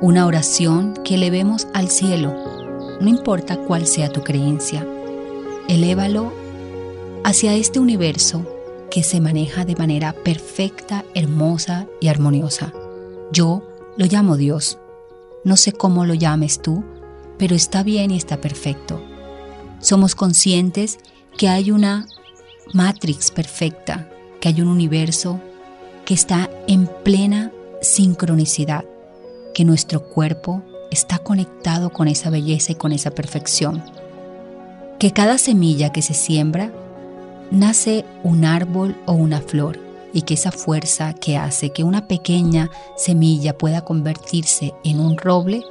Una oración que elevemos al cielo no importa cuál sea tu creencia. Elévalo hacia este universo que se maneja de manera perfecta, hermosa y armoniosa. Yo lo llamo Dios. No sé cómo lo llames tú, pero está bien y está perfecto. Somos conscientes que hay una matrix perfecta, que hay un universo que está en plena sincronicidad, que nuestro cuerpo está conectado con esa belleza y con esa perfección. Que cada semilla que se siembra nace un árbol o una flor y que esa fuerza que hace que una pequeña semilla pueda convertirse en un roble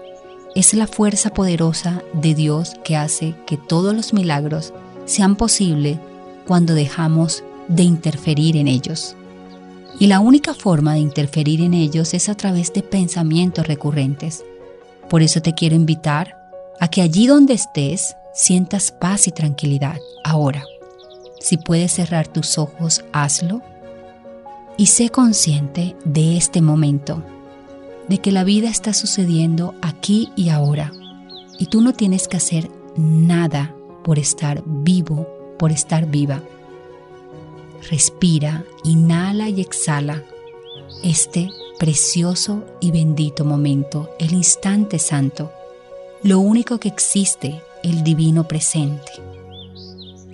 es la fuerza poderosa de Dios que hace que todos los milagros sean posibles cuando dejamos de interferir en ellos. Y la única forma de interferir en ellos es a través de pensamientos recurrentes. Por eso te quiero invitar a que allí donde estés sientas paz y tranquilidad. Ahora, si puedes cerrar tus ojos, hazlo y sé consciente de este momento, de que la vida está sucediendo aquí y ahora y tú no tienes que hacer nada por estar vivo, por estar viva. Respira, inhala y exhala este precioso y bendito momento, el instante santo, lo único que existe, el divino presente.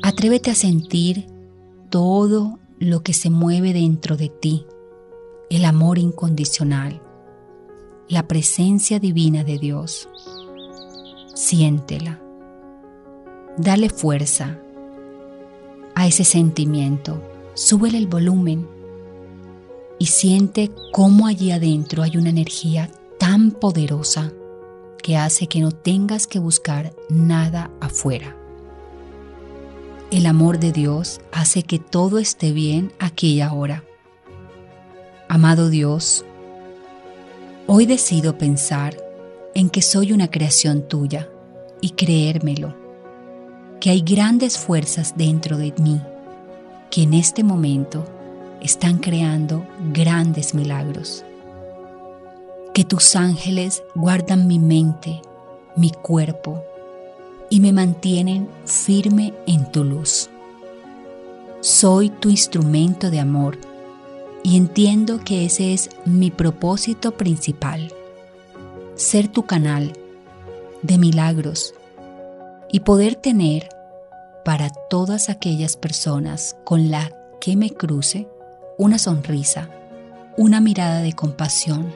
Atrévete a sentir todo lo que se mueve dentro de ti, el amor incondicional, la presencia divina de Dios. Siéntela. Dale fuerza a ese sentimiento. Súbele el volumen y siente cómo allí adentro hay una energía tan poderosa que hace que no tengas que buscar nada afuera. El amor de Dios hace que todo esté bien aquí y ahora. Amado Dios, hoy decido pensar en que soy una creación tuya y creérmelo, que hay grandes fuerzas dentro de mí que en este momento están creando grandes milagros. Que tus ángeles guardan mi mente, mi cuerpo y me mantienen firme en tu luz. Soy tu instrumento de amor y entiendo que ese es mi propósito principal, ser tu canal de milagros y poder tener para todas aquellas personas con las que me cruce una sonrisa, una mirada de compasión,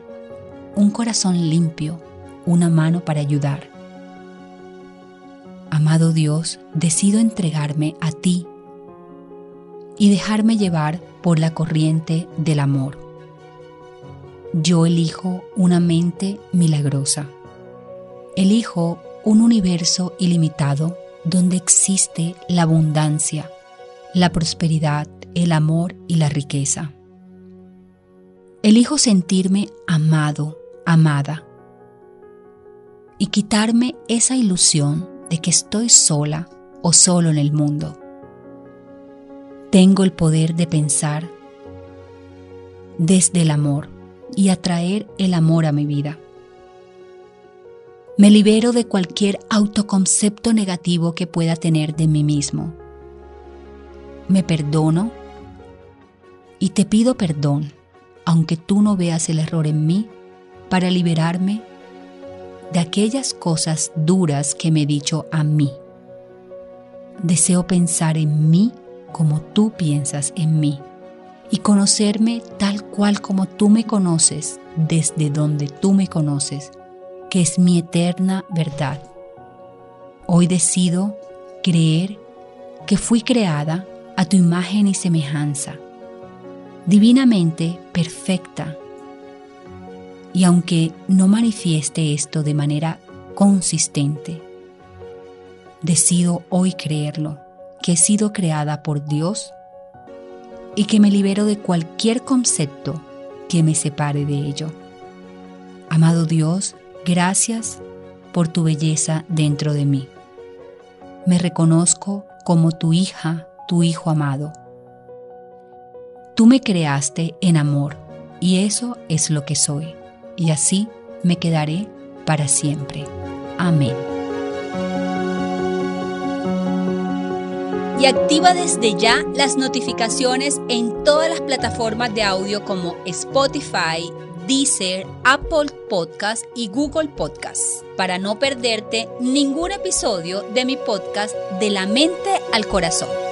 un corazón limpio, una mano para ayudar. Amado Dios, decido entregarme a ti y dejarme llevar por la corriente del amor. Yo elijo una mente milagrosa. Elijo un universo ilimitado donde existe la abundancia, la prosperidad, el amor y la riqueza. Elijo sentirme amado, amada, y quitarme esa ilusión de que estoy sola o solo en el mundo. Tengo el poder de pensar desde el amor y atraer el amor a mi vida. Me libero de cualquier autoconcepto negativo que pueda tener de mí mismo. Me perdono y te pido perdón, aunque tú no veas el error en mí, para liberarme de aquellas cosas duras que me he dicho a mí. Deseo pensar en mí como tú piensas en mí y conocerme tal cual como tú me conoces, desde donde tú me conoces, que es mi eterna verdad. Hoy decido creer que fui creada a tu imagen y semejanza, divinamente perfecta. Y aunque no manifieste esto de manera consistente, decido hoy creerlo, que he sido creada por Dios y que me libero de cualquier concepto que me separe de ello. Amado Dios, gracias por tu belleza dentro de mí. Me reconozco como tu hija, tu hijo amado. Tú me creaste en amor y eso es lo que soy, y así me quedaré para siempre. Amén. y activa desde ya las notificaciones en todas las plataformas de audio como Spotify, Deezer, Apple Podcast y Google Podcast para no perderte ningún episodio de mi podcast De la mente al corazón.